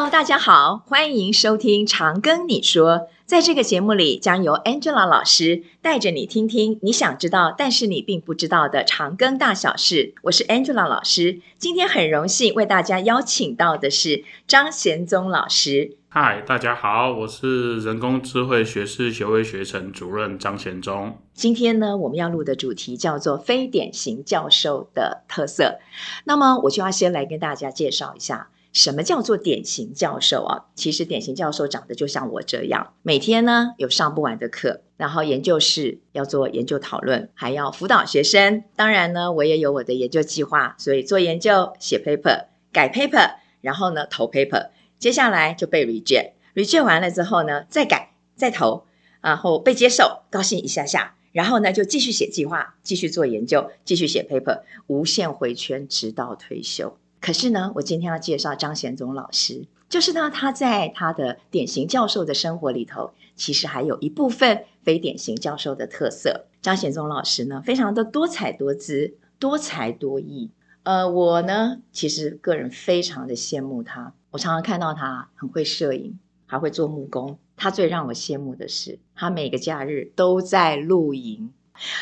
Hello，大家好，欢迎收听《长庚你说》。在这个节目里，将由 Angela 老师带着你听听你想知道，但是你并不知道的长庚大小事。我是 Angela 老师，今天很荣幸为大家邀请到的是张贤宗老师。嗨，大家好，我是人工智慧学士学位学程主任张贤宗。今天呢，我们要录的主题叫做非典型教授的特色。那么，我就要先来跟大家介绍一下，什么叫做典型教授啊？其实，典型教授长得就像我这样，每天呢有上不完的课，然后研究室要做研究讨论，还要辅导学生。当然呢，我也有我的研究计划，所以做研究、写 paper、改 paper，然后呢投 paper。接下来就被 reject，reject 完了之后呢，再改再投，然后被接受，高兴一下下，然后呢就继续写计划，继续做研究，继续写 paper，无限回圈，直到退休。可是呢，我今天要介绍张贤宗老师，就是呢他在他的典型教授的生活里头，其实还有一部分非典型教授的特色。张贤宗老师呢，非常的多彩多姿，多才多艺。呃，我呢，其实个人非常的羡慕他。我常常看到他很会摄影，还会做木工。他最让我羡慕的是，他每个假日都在露营。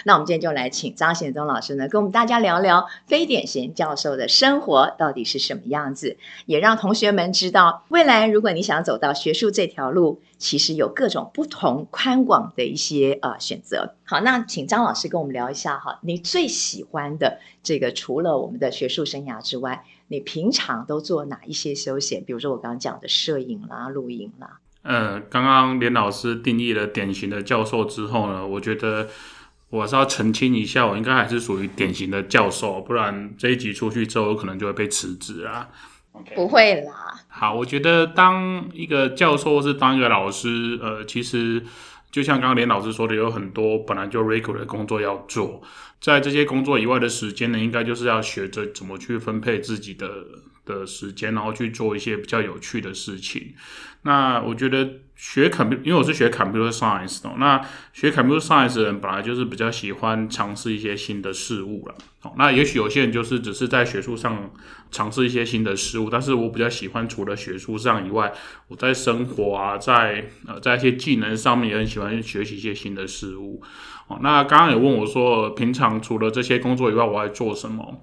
那我们今天就来请张显宗老师呢，跟我们大家聊聊非典型教授的生活到底是什么样子，也让同学们知道，未来如果你想走到学术这条路，其实有各种不同宽广的一些呃选择。好，那请张老师跟我们聊一下哈，你最喜欢的这个除了我们的学术生涯之外，你平常都做哪一些休闲？比如说我刚刚讲的摄影啦、录影啦。呃，刚刚连老师定义了典型的教授之后呢，我觉得。我是要澄清一下，我应该还是属于典型的教授，不然这一集出去之后，可能就会被辞职啊。Okay. 不会啦。好，我觉得当一个教授或是当一个老师，呃，其实就像刚刚连老师说的，有很多本来就 regular 的工作要做，在这些工作以外的时间呢，应该就是要学着怎么去分配自己的的时间，然后去做一些比较有趣的事情。那我觉得学 computer，因为我是学 computer science 的，那学 computer science 的人本来就是比较喜欢尝试一些新的事物了。那也许有些人就是只是在学术上尝试一些新的事物，但是我比较喜欢除了学术上以外，我在生活啊，在呃，在一些技能上面也很喜欢学习一些新的事物。哦，那刚刚也问我说，平常除了这些工作以外，我还做什么？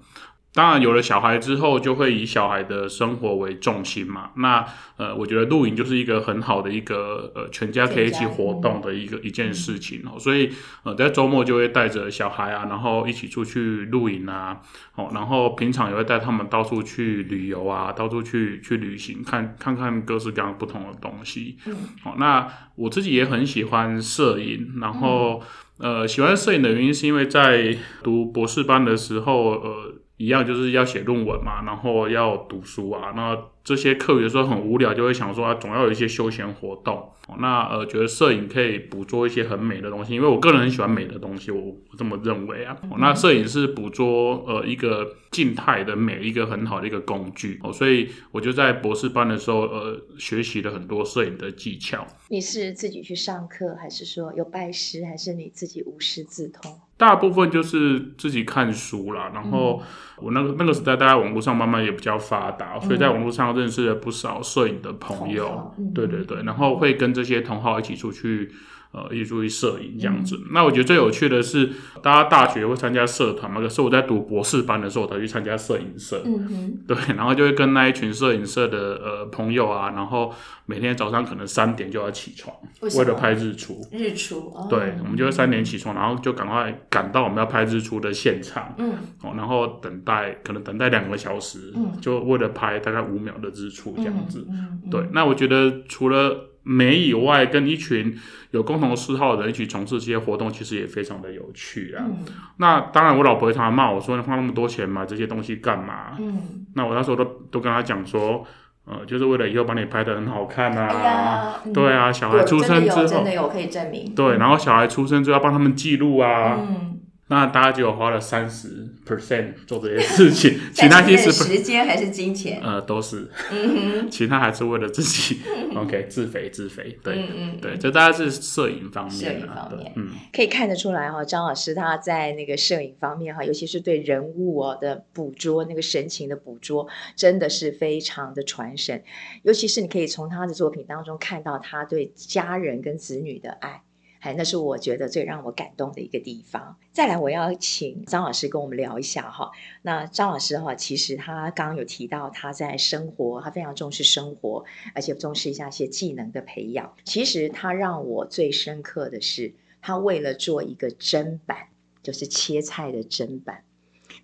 当然，有了小孩之后，就会以小孩的生活为重心嘛。那呃，我觉得露营就是一个很好的一个呃，全家可以一起活动的一个一件事情哦。所以呃，在周末就会带着小孩啊，然后一起出去露营啊。哦，然后平常也会带他们到处去旅游啊，到处去去旅行，看看看各式各样不同的东西。嗯。好，那我自己也很喜欢摄影，然后呃，喜欢摄影的原因是因为在读博士班的时候，呃。一样就是要写论文嘛，然后要读书啊，那这些课有时候很无聊，就会想说啊，总要有一些休闲活动。那呃，觉得摄影可以捕捉一些很美的东西，因为我个人很喜欢美的东西，我我这么认为啊。那摄影是捕捉呃一个静态的美，一个很好的一个工具哦，所以我就在博士班的时候呃学习了很多摄影的技巧。你是自己去上课，还是说有拜师，还是你自己无师自通？大部分就是自己看书啦，然后我那个那个时代，大家网络上慢慢也比较发达，所以在网络上认识了不少摄影的朋友，对对对，然后会跟这些同好一起出去。呃，一起注意摄影这样子。嗯、那我觉得最有趣的是，大家大学会参加社团嘛？可是我在读博士班的时候，我才去参加摄影社。嗯哼。对，然后就会跟那一群摄影社的呃朋友啊，然后每天早上可能三点就要起床，为，为了拍日出。日出。哦、对，我们就会三点起床，然后就赶快赶到我们要拍日出的现场。嗯。哦，然后等待，可能等待两个小时，嗯，就为了拍大概五秒的日出这样子。对，那我觉得除了美以外，跟一群有共同嗜好的人一起从事这些活动，其实也非常的有趣啊。嗯、那当然，我老婆会常常骂我说：“你花那么多钱买这些东西干嘛？”嗯，那我那时候都都跟她讲说，呃，就是为了以后把你拍得很好看啊。哎嗯、对啊，小孩出生之后，真的有可以证明。对，然后小孩出生之后要帮他们记录啊。嗯，那大家就花了三十 percent 做这些事情，其他其实时间还是金钱，呃，都是，嗯哼，其他还是为了自己，OK，自肥自肥，对，嗯嗯，对，就大家是摄影方面，摄影方面，嗯，可以看得出来哈，张老师他在那个摄影方面哈，尤其是对人物哦的捕捉，那个神情的捕捉，真的是非常的传神，尤其是你可以从他的作品当中看到他对家人跟子女的爱。哎，那是我觉得最让我感动的一个地方。再来，我要请张老师跟我们聊一下哈。那张老师哈，其实他刚刚有提到他在生活，他非常重视生活，而且重视一下一些技能的培养。其实他让我最深刻的是，他为了做一个砧板，就是切菜的砧板，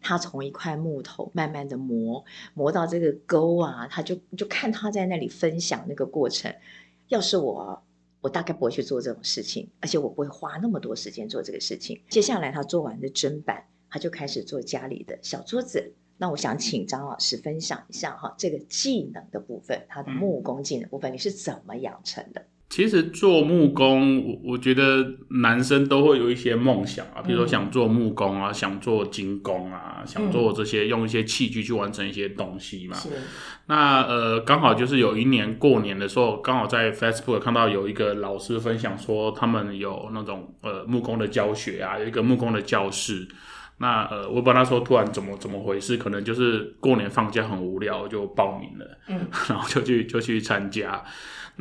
他从一块木头慢慢的磨，磨到这个钩啊，他就就看他在那里分享那个过程。要是我。我大概不会去做这种事情，而且我不会花那么多时间做这个事情。接下来他做完的砧板，他就开始做家里的小桌子。那我想请张老师分享一下哈，这个技能的部分，他的木工技能部分，你是怎么养成的？其实做木工，我我觉得男生都会有一些梦想啊，比如说想做木工啊，嗯、想做金工啊，想做这些用一些器具去完成一些东西嘛。那呃，刚好就是有一年过年的时候，刚好在 Facebook 看到有一个老师分享说，他们有那种呃木工的教学啊，有一个木工的教室。那呃，我帮他说突然怎么怎么回事，可能就是过年放假很无聊就报名了，嗯，然后就去就去参加。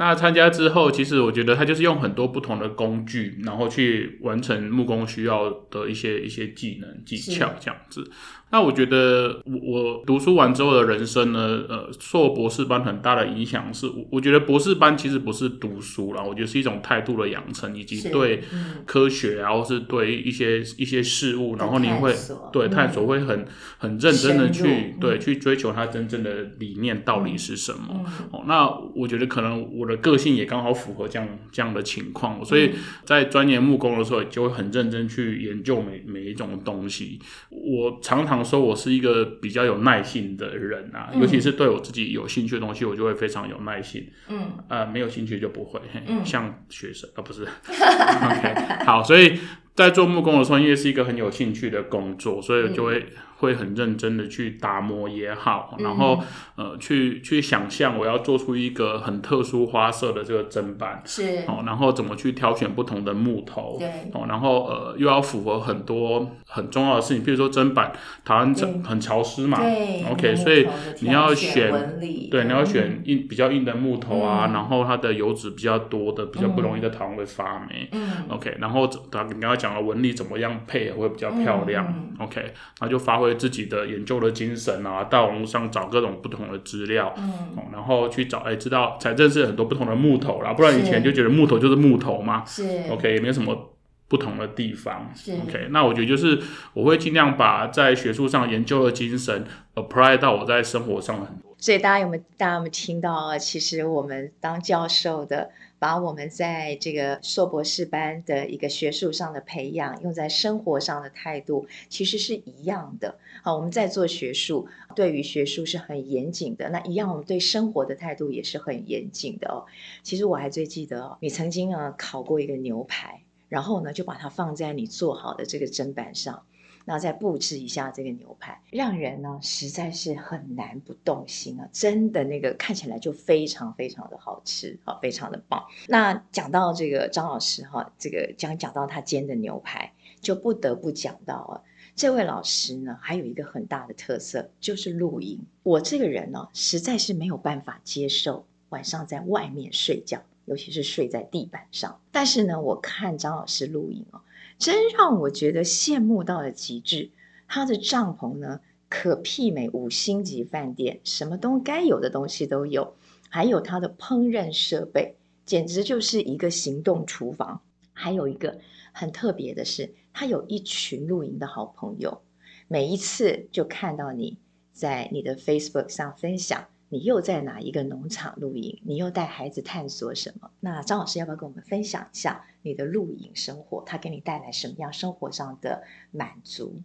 那参加之后，其实我觉得他就是用很多不同的工具，然后去完成木工需要的一些一些技能技巧这样子。那我觉得我我读书完之后的人生呢，呃，受博士班很大的影响是，我我觉得博士班其实不是读书啦，我觉得是一种态度的养成，以及对科学啊，或是对一些一些事物，然后你会对探索会很很认真的去对去追求它真正的理念到底是什么。哦，那我觉得可能我的个性也刚好符合这样这样的情况，所以在钻研木工的时候，就会很认真去研究每每一种东西。我常常。说我是一个比较有耐性的人啊，嗯、尤其是对我自己有兴趣的东西，我就会非常有耐心。嗯，呃，没有兴趣就不会。嗯，像学生啊，呃、不是。OK，好，所以在做木工的时候，因为是一个很有兴趣的工作，所以就会。会很认真的去打磨也好，然后、嗯、呃去去想象我要做出一个很特殊花色的这个砧板，是。哦，然后怎么去挑选不同的木头，对。哦，然后呃又要符合很多很重要的事情，比如说砧板台湾很很潮湿嘛，对，OK，所以你要选对，你要选硬比较硬的木头啊，嗯、然后它的油脂比较多的，比较不容易在台湾会发霉，嗯，OK，然后他你刚才讲的纹理怎么样配合会比较漂亮、嗯、，OK，那就发挥。自己的研究的精神啊，到网络上找各种不同的资料，嗯，然后去找，哎，知道才认识很多不同的木头啦，不然以前就觉得木头就是木头嘛，是，OK，也没有什么不同的地方，是，OK，那我觉得就是我会尽量把在学术上研究的精神 apply 到我在生活上的很多。所以大家有没有大家有没有听到啊？其实我们当教授的。把我们在这个硕博士班的一个学术上的培养，用在生活上的态度，其实是一样的。好，我们在做学术，对于学术是很严谨的。那一样，我们对生活的态度也是很严谨的哦。其实我还最记得哦，你曾经啊烤过一个牛排，然后呢就把它放在你做好的这个砧板上。然后再布置一下这个牛排，让人呢实在是很难不动心啊！真的那个看起来就非常非常的好吃啊，非常的棒。那讲到这个张老师哈，这个讲讲到他煎的牛排，就不得不讲到啊，这位老师呢还有一个很大的特色，就是露营。我这个人呢实在是没有办法接受晚上在外面睡觉，尤其是睡在地板上。但是呢，我看张老师露营哦。真让我觉得羡慕到了极致。他的帐篷呢，可媲美五星级饭店，什么东该有的东西都有，还有他的烹饪设备，简直就是一个行动厨房。还有一个很特别的是，他有一群露营的好朋友，每一次就看到你在你的 Facebook 上分享。你又在哪一个农场露营？你又带孩子探索什么？那张老师要不要跟我们分享一下你的露营生活？它给你带来什么样生活上的满足？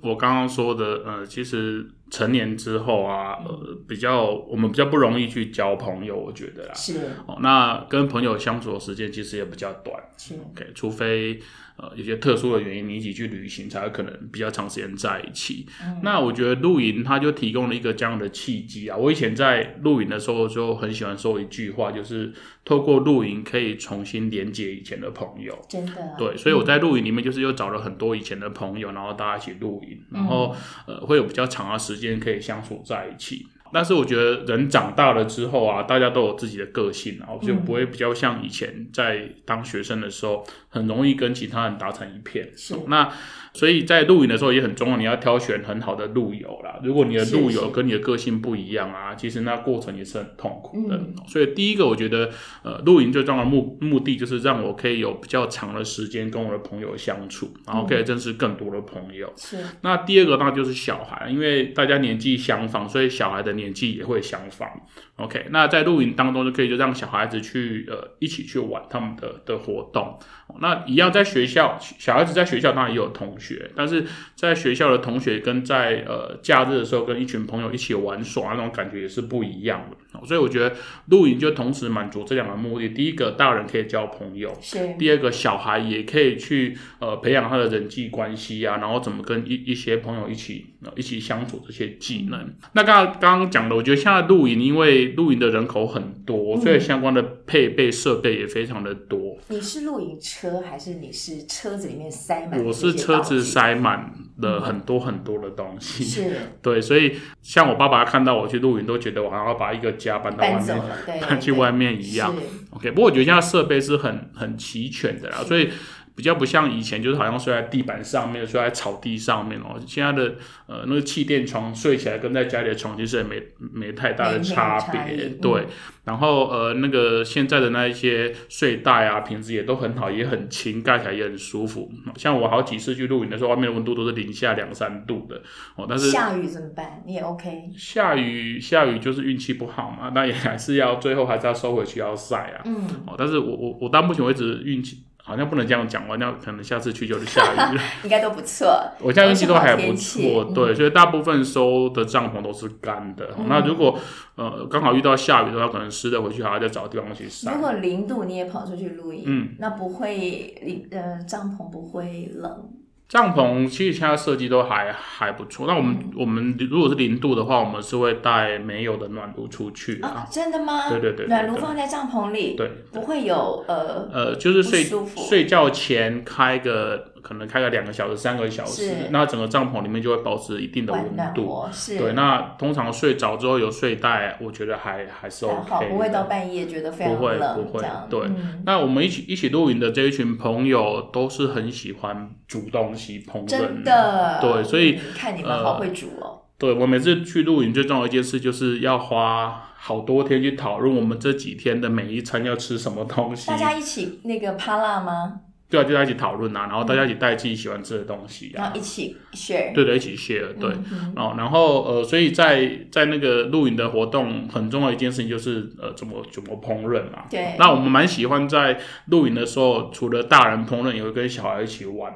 我刚刚说的，呃，其实成年之后啊，呃，比较我们比较不容易去交朋友，我觉得啦。是。哦，那跟朋友相处的时间其实也比较短。是。OK，除非呃有些特殊的原因，你一起去旅行才有可能比较长时间在一起。嗯。那我觉得露营它就提供了一个这样的契机啊。我以前在露营的时候就很喜欢说一句话，就是透过露营可以重新连接以前的朋友。真的啊。对，所以我在露营里面就是又找了很多以前的朋友，然后大家一起露营，然后呃会有比较长的时间。可以相处在一起。但是我觉得人长大了之后啊，大家都有自己的个性，然后就不会比较像以前在当学生的时候，很容易跟其他人打成一片。是。那所以在露营的时候也很重要，你要挑选很好的露友啦。如果你的露友跟你的个性不一样啊，其实那过程也是很痛苦的。嗯。所以第一个，我觉得呃，露营最重要的目目的就是让我可以有比较长的时间跟我的朋友相处，然后可以认识更多的朋友。是。那第二个那就是小孩，因为大家年纪相仿，所以小孩的年年纪也会相仿，OK。那在露营当中就可以就让小孩子去呃一起去玩他们的的活动。那一样在学校，小孩子在学校当然也有同学，但是在学校的同学跟在呃假日的时候跟一群朋友一起玩耍那种感觉也是不一样的。所以我觉得露营就同时满足这两个目的：第一个，大人可以交朋友；是第二个，小孩也可以去呃培养他的人际关系啊，然后怎么跟一一些朋友一起呃一起相处这些技能。那刚刚刚刚讲的，我觉得现在露营，因为露营的人口很多，所以相关的配备设备也非常的多。你是露营车还是你是车子里面塞满？我是车子塞满了很多很多的东西。是，对，所以像我爸爸看到我去露营，都觉得我还要把一个家搬到外面，搬去外面一样。OK，不过我觉得现在设备是很很齐全的啦，所以。比较不像以前，就是好像睡在地板上面，睡在草地上面哦。现在的呃那个气垫床睡起来跟在家里的床其实也没没太大的差别，对。嗯、然后呃那个现在的那一些睡袋啊，品质也都很好，也很轻，盖起来也很舒服。像我好几次去露营的时候，外面的温度都是零下两三度的哦。但是下雨怎么办？你也 OK？下雨下雨就是运气不好嘛，那也还是要最后还是要收回去要晒啊。嗯。哦，但是我我我到目前为止运气。好像不能这样讲，我那可能下次去就是下雨了。应该都不错。我现在运气都还不错，对，所以大部分收的帐篷都是干的。嗯、那如果呃刚好遇到下雨的话，可能湿的回去还要再找地方去晒。如果零度你也跑出去露营，嗯，那不会零呃帐篷不会冷。帐篷其实现在设计都还还不错。那我们、嗯、我们如果是零度的话，我们是会带没有的暖炉出去啊。真的吗？对对对，暖炉放在帐篷里，对，不会有呃呃，就是睡睡觉前开个。可能开个两个小时、三个小时，那整个帐篷里面就会保持一定的温度。是，对。那通常睡着之后有睡袋，我觉得还还是 OK，好，不会到半夜觉得非常冷。不会，不会。对。嗯、那我们一起一起露营的这一群朋友都是很喜欢煮东西、烹饪。真的。对，所以看你们好会煮哦。呃、对，我每次去露营最重要的一件事就是要花好多天去讨论我们这几天的每一餐要吃什么东西。大家一起那个趴辣吗？对啊，就在一起讨论啊，然后大家一起带自己喜欢吃的东西啊，然后一起 share，对的，一起 share，对，嗯、哼然后呃，所以在在那个露营的活动，很重要一件事情就是呃，怎么怎么烹饪嘛。对，那我们蛮喜欢在露营的时候，除了大人烹饪，也会跟小孩一起玩。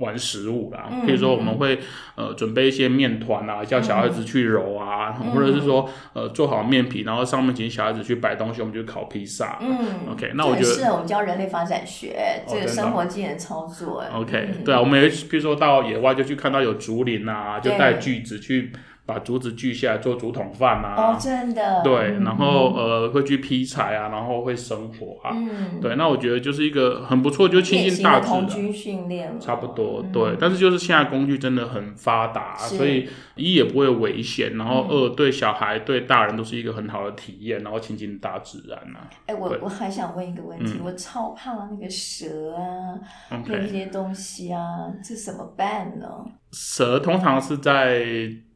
玩食物啦，比如说我们会呃准备一些面团啊，叫小孩子去揉啊，或者是说呃做好面皮，然后上面请小孩子去摆东西，我们就烤披萨。嗯，OK，那我觉得是我们教人类发展学这个生活技能操作。OK，对啊，我们也比如说到野外就去看到有竹林啊，就带锯子去。把竹子锯下来做竹筒饭啊！哦，真的。对，然后呃会去劈柴啊，然后会生火啊。嗯。对，那我觉得就是一个很不错，就亲近大自然。童军训练。差不多，对。但是就是现在工具真的很发达，所以一也不会危险，然后二对小孩对大人都是一个很好的体验，然后亲近大自然啊。哎，我我还想问一个问题，我超怕那个蛇啊，那些东西啊，这怎么办呢？蛇通常是在。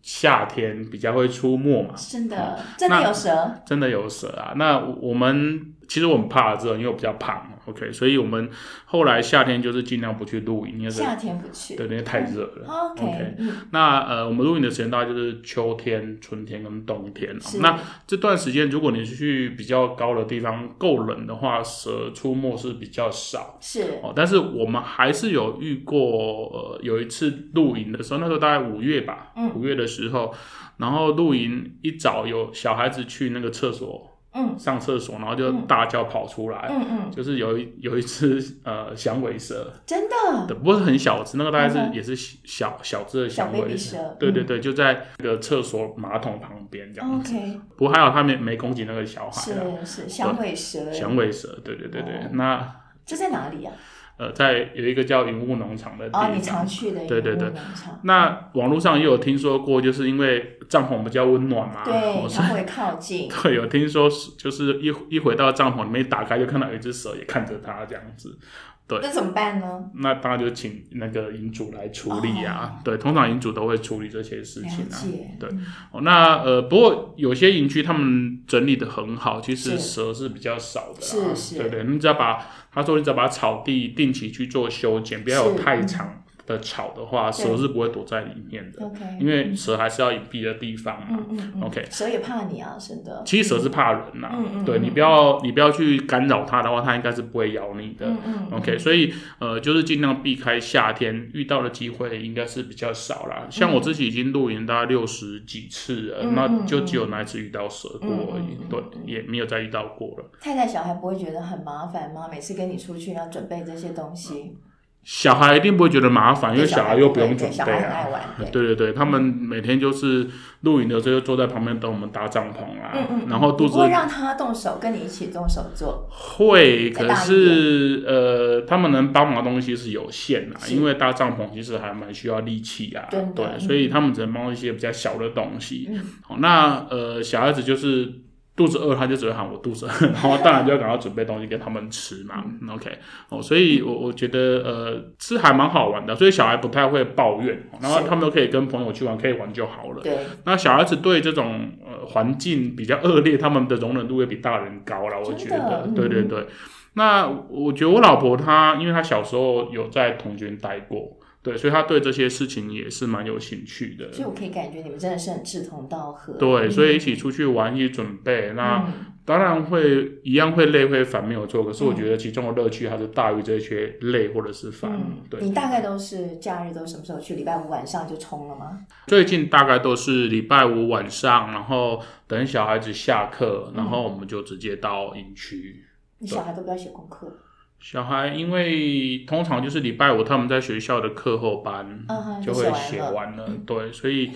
夏天比较会出没嘛？真的，真的有蛇，真的有蛇啊！那我们其实我很怕热，因为我比较胖，OK，所以我们后来夏天就是尽量不去露营，因为夏天不去，对，因为太热了。嗯、OK，, okay、嗯、那呃，我们露营的时间大概就是秋天、春天跟冬天。那这段时间，如果你是去比较高的地方，够冷的话，蛇出没是比较少。是哦，但是我们还是有遇过，呃，有一次露营的时候，那时候大概五月吧，五、嗯、月的时候，然后露营一早有小孩子去那个厕所。嗯，上厕所，然后就大叫跑出来，嗯嗯，就是有一有一只呃响尾蛇，真的，对，不过是很小只，那个大概是也是小小只的响尾蛇，对对对，就在那个厕所马桶旁边这样子。OK，不过还好他没没攻击那个小孩，是是响尾蛇，响尾蛇，对对对对，那这在哪里啊？呃，在有一个叫云雾农场的地方，哦，你常去的，对对对。那网络上也有听说过，就是因为帐篷比较温暖嘛，对，它会靠近。对，有听说就是一一回到帐篷里面一打开，就看到有一只蛇也看着它这样子。对，那怎么办呢？那当然就请那个银主来处理啊。对，通常银主都会处理这些事情啊。对，哦，那呃，不过有些营区他们整理的很好，其实蛇是比较少的。是是。对对，你只要把他说，你只要把草地定期去做修剪，不要有太长的草的话，蛇是不会躲在里面的。OK，因为蛇还是要隐蔽的地方嘛。OK，蛇也怕你啊，真的。其实蛇是怕人呐。对，你不要你不要去干扰它的话，它应该是不会咬你的。OK，所以呃，就是尽量避开夏天遇到的机会应该是比较少啦。像我自己已经露营大概六十几次了，那就只有那一次遇到蛇过而已。对，也没有再遇到过了。太太小孩不会觉得很麻烦吗？每次跟你出去要准备这些东西。小孩一定不会觉得麻烦，因为小孩又不用准备啊。对对对，他们每天就是露营的时候就坐在旁边等我们搭帐篷啊。嗯嗯。然后肚子。会让他动手，跟你一起动手做。会，可是呃，他们能帮忙的东西是有限的，因为搭帐篷其实还蛮需要力气啊。对，所以他们只能帮一些比较小的东西。好，那呃，小孩子就是。肚子饿，他就只会喊我肚子饿，然后当然就要赶快准备东西给他们吃嘛。嗯、OK，哦，所以我我觉得呃，是还蛮好玩的，所以小孩不太会抱怨，然后他们都可以跟朋友去玩，可以玩就好了。对，那小孩子对这种呃环境比较恶劣，他们的容忍度也比大人高了，我觉得。嗯、对对对，那我觉得我老婆她，因为她小时候有在童军待过。对，所以他对这些事情也是蛮有兴趣的。所以我可以感觉你们真的是很志同道合。对，所以一起出去玩，一起准备，那当然会一样会累会烦，没有错。可是我觉得其中的乐趣还是大于这些累或者是烦。对。你大概都是假日都什么时候去？礼拜五晚上就冲了吗？最近大概都是礼拜五晚上，然后等小孩子下课，然后我们就直接到营区。你小孩都不要写功课？小孩因为通常就是礼拜五他们在学校的课后班就会写完了，对，所以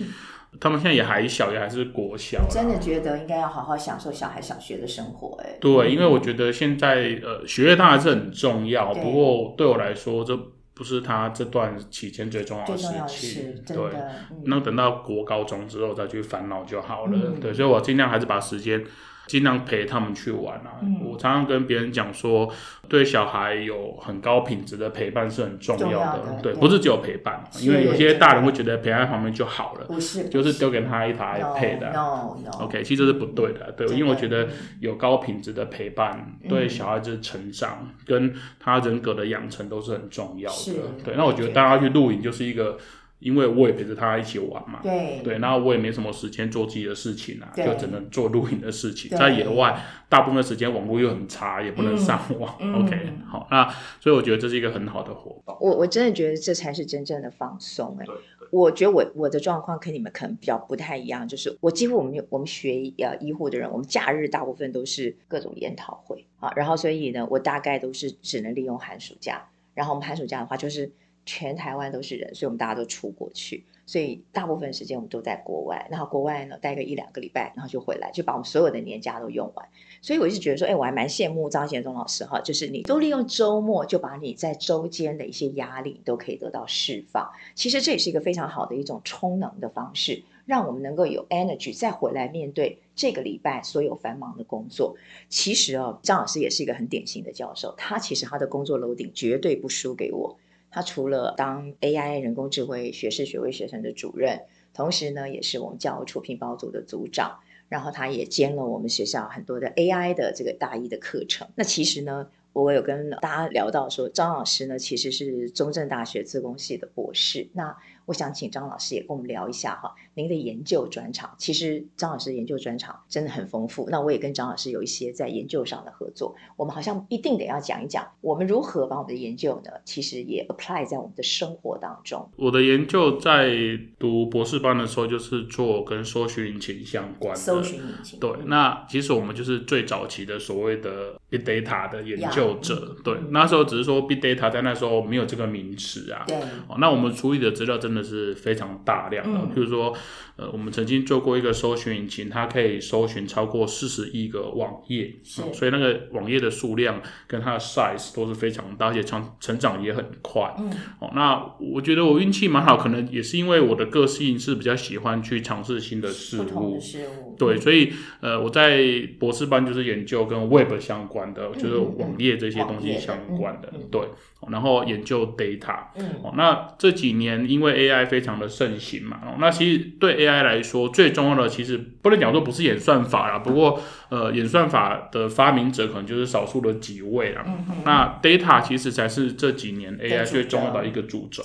他们现在也还小，也还是国小。真的觉得应该要好好享受小孩小学的生活，哎。对，因为我觉得现在呃学业当然是很重要，不过对我来说这不是他这段期间最重要的事情。对，那等到国高中之后再去烦恼就好了。对，所以我尽量还是把时间。尽量陪他们去玩啊！嗯、我常常跟别人讲说，对小孩有很高品质的陪伴是很重要的。对，对不是只有陪伴，因为有些大人会觉得陪在旁边就好了，不是，就是丢给他一台 iPad。No, no. OK，其实这是不对的。对，因为我觉得有高品质的陪伴，嗯、对小孩子成长跟他人格的养成都是很重要的。是对，那我觉得大家去露营就是一个。因为我也陪着他一起玩嘛，对对，然后我也没什么时间做自己的事情啊，就只能做露营的事情。在野外，大部分时间网络又很差，也不能上网。OK，好，那所以我觉得这是一个很好的活动。我我真的觉得这才是真正的放松哎。我觉得我我的状况跟你们可能比较不太一样，就是我几乎我们我们学呃医护的人，我们假日大部分都是各种研讨会啊，然后所以呢，我大概都是只能利用寒暑假，然后我们寒暑假的话就是。全台湾都是人，所以我们大家都出国去，所以大部分时间我们都在国外。然后国外呢，待个一两个礼拜，然后就回来，就把我们所有的年假都用完。所以我一直觉得说，哎，我还蛮羡慕张贤忠老师哈，就是你都利用周末，就把你在周间的一些压力都可以得到释放。其实这也是一个非常好的一种充能的方式，让我们能够有 energy 再回来面对这个礼拜所有繁忙的工作。其实哦，张老师也是一个很典型的教授，他其实他的工作楼顶绝对不输给我。他除了当 AI 人工智慧学士学位学生的主任，同时呢，也是我们教务处品保组的组长。然后他也兼了我们学校很多的 AI 的这个大一的课程。那其实呢，我有跟大家聊到说，张老师呢其实是中正大学自工系的博士。那我想请张老师也跟我们聊一下哈，您的研究专场。其实张老师的研究专场真的很丰富。那我也跟张老师有一些在研究上的合作。我们好像一定得要讲一讲，我们如何把我们的研究呢，其实也 apply 在我们的生活当中。我的研究在读博士班的时候，就是做跟搜寻引擎相关的。搜寻引擎。对，那其实我们就是最早期的所谓的 big data 的研究者。Yeah. 对，那时候只是说 big data 在那时候没有这个名词啊。对。哦那我们处理的资料真的。是非常大量的，嗯、譬如说，呃，我们曾经做过一个搜寻引擎，它可以搜寻超过四十亿个网页，嗯，所以那个网页的数量跟它的 size 都是非常大，而且成成长也很快。嗯，哦，那我觉得我运气蛮好，可能也是因为我的个性是比较喜欢去尝试新的事物，事物，对，所以呃，我在博士班就是研究跟 Web 相关的，嗯、就是网页这些东西相关的，嗯、对。然后研究 data，嗯，哦，那这几年因为 AI 非常的盛行嘛，哦，那其实对 AI 来说最重要的其实不能讲说不是演算法啦，不过呃，演算法的发明者可能就是少数的几位啦。嗯，那 data 其实才是这几年 AI 最重要的一个主轴。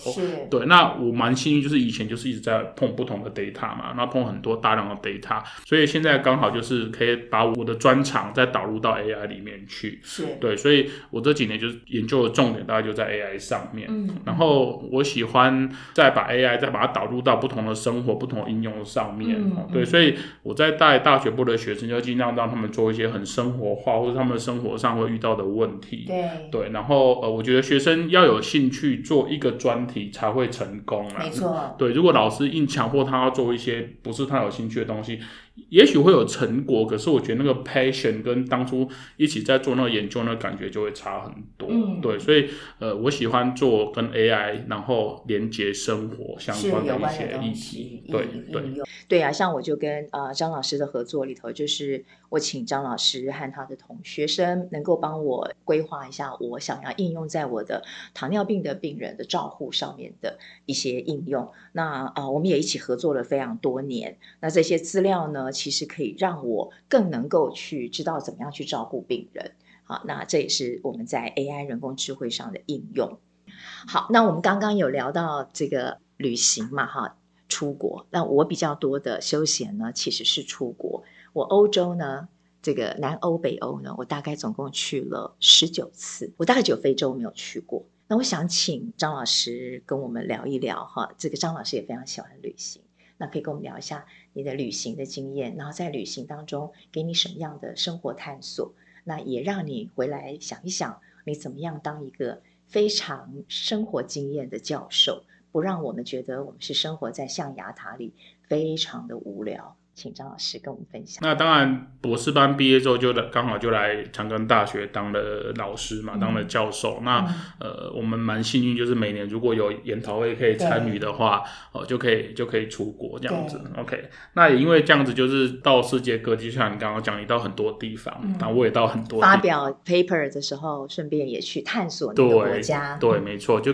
对。那我蛮幸运，就是以前就是一直在碰不同的 data 嘛，那碰很多大量的 data，所以现在刚好就是可以把我的专长再导入到 AI 里面去。是，对，所以我这几年就是研究的重点大概。就在 AI 上面，嗯，然后我喜欢再把 AI 再把它导入到不同的生活、不同的应用上面，嗯，对，所以我在带大学部的学生，就尽量让他们做一些很生活化或者他们生活上会遇到的问题，对，对，然后呃，我觉得学生要有兴趣做一个专题才会成功啊，没错，对，如果老师硬强迫他要做一些不是他有兴趣的东西。也许会有成果，可是我觉得那个 passion 跟当初一起在做那个研究那感觉就会差很多。嗯，对，所以呃，我喜欢做跟 AI 然后连接生活相关的一些议题。对对对啊，像我就跟呃张老师的合作里头，就是我请张老师和他的同学生能够帮我规划一下我想要应用在我的糖尿病的病人的照护上面的一些应用。那啊、呃，我们也一起合作了非常多年。那这些资料呢，其实可以让我更能够去知道怎么样去照顾病人。好，那这也是我们在 AI 人工智慧上的应用。好，那我们刚刚有聊到这个旅行嘛，哈，出国。那我比较多的休闲呢，其实是出国。我欧洲呢，这个南欧、北欧呢，我大概总共去了十九次。我大概只有非洲没有去过。那我想请张老师跟我们聊一聊哈，这个张老师也非常喜欢旅行。那可以跟我们聊一下你的旅行的经验，然后在旅行当中给你什么样的生活探索？那也让你回来想一想，你怎么样当一个非常生活经验的教授，不让我们觉得我们是生活在象牙塔里，非常的无聊。请张老师跟我们分享。那当然，博士班毕业之后就刚好就来长庚大学当了老师嘛，嗯、当了教授。那、嗯、呃，我们蛮幸运，就是每年如果有研讨会可以参与的话，哦、呃，就可以就可以出国这样子。OK，那也因为这样子，就是到世界各地，就像你刚刚讲，你到很多地方，那、嗯、我也到很多地方发表 paper 的时候，顺便也去探索那个国家。对，对没错，就。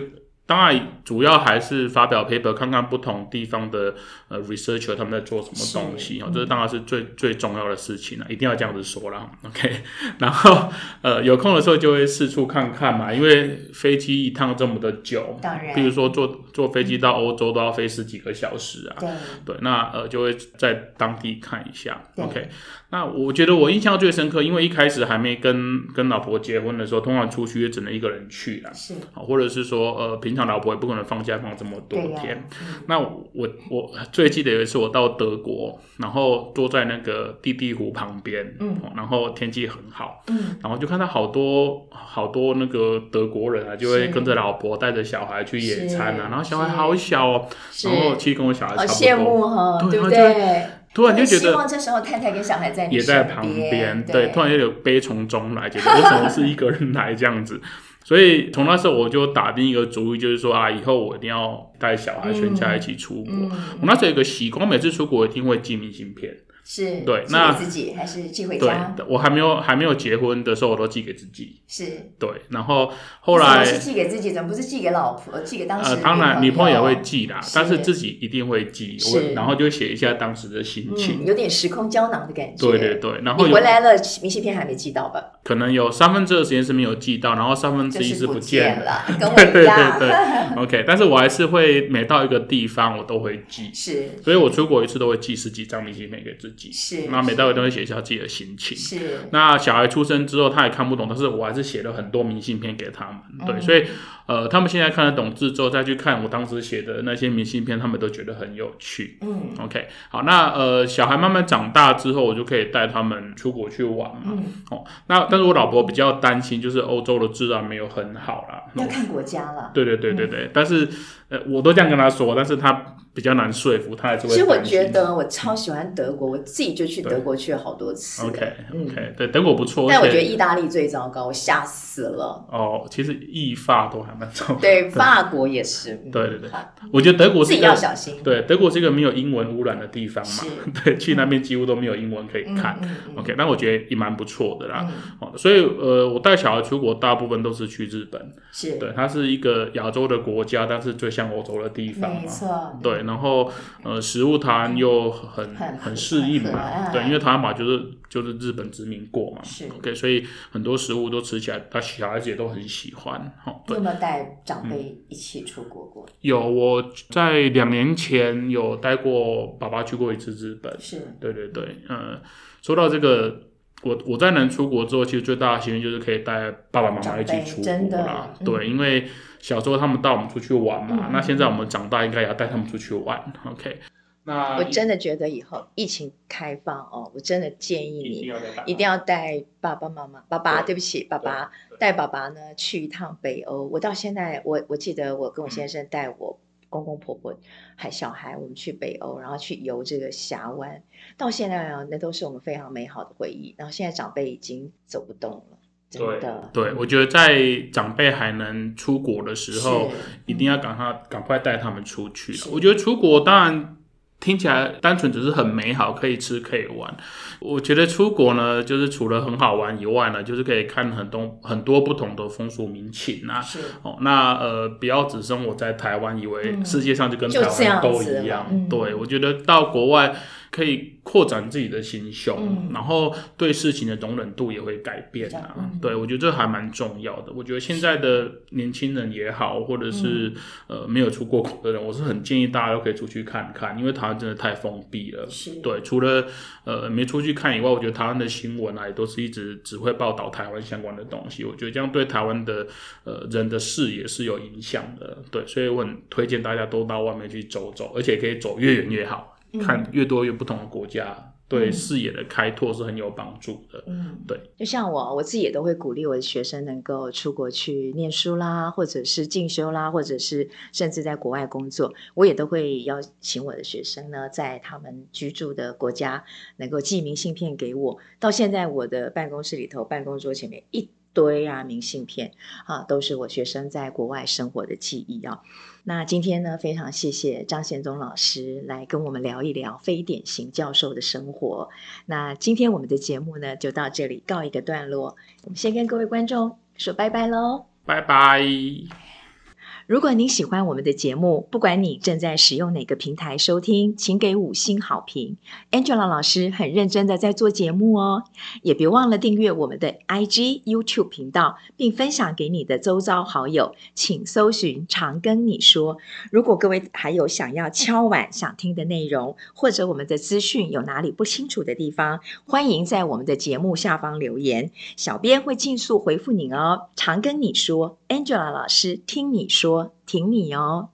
当然，主要还是发表 paper，看看不同地方的呃 researcher 他们在做什么东西啊，这当然是最最重要的事情了，一定要这样子说啦。OK，然后呃有空的时候就会四处看看嘛，因为飞机一趟这么的久，当然，比如说坐坐飞机到欧洲都要飞十几个小时啊，对，对，那呃就会在当地看一下。OK，那我觉得我印象最深刻，因为一开始还没跟跟老婆结婚的时候，通常出去也只能一个人去啦，是，或者是说呃平常。老婆也不可能放假放这么多天。啊嗯、那我我最记得有一次我到德国，然后坐在那个地地湖旁边，嗯，然后天气很好，嗯，然后就看到好多好多那个德国人啊，就会跟着老婆带着小孩去野餐啊，然后小孩好小哦，然后其实跟我小孩差不多，好羡慕哈，对不对？突然就觉得希望这时候太太跟小孩在也在旁边，对，突然就有悲从中来，觉得为什么是一个人来这样子？所以从那时候我就打定一个主意，就是说啊，以后我一定要带小孩全家一起出国。我那时候有个习惯，每次出国一定会寄明信片。是，对，寄那给自己还是寄回家？对，我还没有还没有结婚的时候，我都寄给自己。是，对，然后后来是寄给自己，怎么不是寄给老婆？寄给当时呃，当然女朋友也会寄啦，是但是自己一定会寄，我然后就写一下当时的心情，嗯，有点时空胶囊的感觉。对对对，然后你回来了，明信片还没寄到吧？可能有三分之二的时间是没有寄到，然后三分之一是不见了，跟我 一样。对对对，OK，但是我还是会每到一个地方我都会寄，是，所以我出国一次都会寄十几张明信片给自己，是，那每到一个都会写一下自己的心情，是。那小孩出生之后他也看不懂，但是我还是写了很多明信片给他们，对，所以呃，他们现在看得懂字之后再去看我当时写的那些明信片，他们都觉得很有趣，嗯，OK，好，那呃，小孩慢慢长大之后，我就可以带他们出国去玩嘛，哦，那但是我老婆比较担心，就是欧洲的治安没有很好啦，要看国家了，对对对对对，但是呃，我都这样跟他说，但是他。比较难说服他，还是会。其实我觉得我超喜欢德国，我自己就去德国去了好多次。OK OK，对，德国不错。但我觉得意大利最糟糕，我吓死了。哦，其实意法都还蛮糟糕。对，法国也是。对对对，我觉得德国是自己要小心。对，德国是一个没有英文污染的地方嘛。对，去那边几乎都没有英文可以看。OK，但我觉得也蛮不错的啦。哦所以呃，我带小孩出国，大部分都是去日本。是。对，它是一个亚洲的国家，但是最像欧洲的地方嘛。没错。对。然后，呃，食物台湾又很很适应嘛，对，因为台湾嘛就是就是日本殖民过嘛，是，OK，所以很多食物都吃起来，他小孩子也都很喜欢。哈，有没有带长辈一起出国过？有，我在两年前有带过爸爸去过一次日本。是，对对对，嗯，说到这个，我我在能出国之后，其实最大的心愿就是可以带爸爸妈妈一起出国啦。对，因为。小时候他们带我们出去玩嘛，嗯、那现在我们长大应该也要带他们出去玩。OK，那我真的觉得以后疫情开放哦，我真的建议你一定要带爸爸妈妈，爸爸对，对不起，爸爸带爸爸呢去一趟北欧。我到现在我我记得我跟我先生带我公公婆婆还小孩，我们去北欧，然后去游这个峡湾，到现在啊，那都是我们非常美好的回忆。然后现在长辈已经走不动了。对对，我觉得在长辈还能出国的时候，嗯、一定要赶快赶快带他们出去。我觉得出国当然听起来单纯只是很美好，可以吃可以玩。我觉得出国呢，就是除了很好玩以外呢，就是可以看很多很多不同的风俗民情啊。是哦，那呃，不要只生活在台湾，以为世界上就跟台湾都一样。嗯、对，我觉得到国外。可以扩展自己的心胸，嗯、然后对事情的容忍度也会改变啊。嗯、对，我觉得这还蛮重要的。我觉得现在的年轻人也好，或者是、嗯、呃没有出过国的人，我是很建议大家都可以出去看看，因为台湾真的太封闭了。是对，除了呃没出去看以外，我觉得台湾的新闻啊也都是一直只会报道台湾相关的东西。我觉得这样对台湾的呃人的视野是有影响的。对，所以我很推荐大家都到外面去走走，而且可以走越远越好。看越多越不同的国家，嗯、对视野的开拓是很有帮助的。嗯，对。就像我，我自己也都会鼓励我的学生能够出国去念书啦，或者是进修啦，或者是甚至在国外工作，我也都会邀请我的学生呢，在他们居住的国家能够寄明信片给我。到现在，我的办公室里头，办公桌前面一堆啊明信片啊，都是我学生在国外生活的记忆啊。那今天呢，非常谢谢张宪宗老师来跟我们聊一聊非典型教授的生活。那今天我们的节目呢，就到这里告一个段落。我们先跟各位观众说拜拜喽，拜拜。如果您喜欢我们的节目，不管你正在使用哪个平台收听，请给五星好评。Angela 老师很认真的在做节目哦，也别忘了订阅我们的 IG、YouTube 频道，并分享给你的周遭好友。请搜寻“常跟你说”。如果各位还有想要敲碗想听的内容，或者我们的资讯有哪里不清楚的地方，欢迎在我们的节目下方留言，小编会尽速回复您哦。常跟你说 angela 老师听你说挺你哦。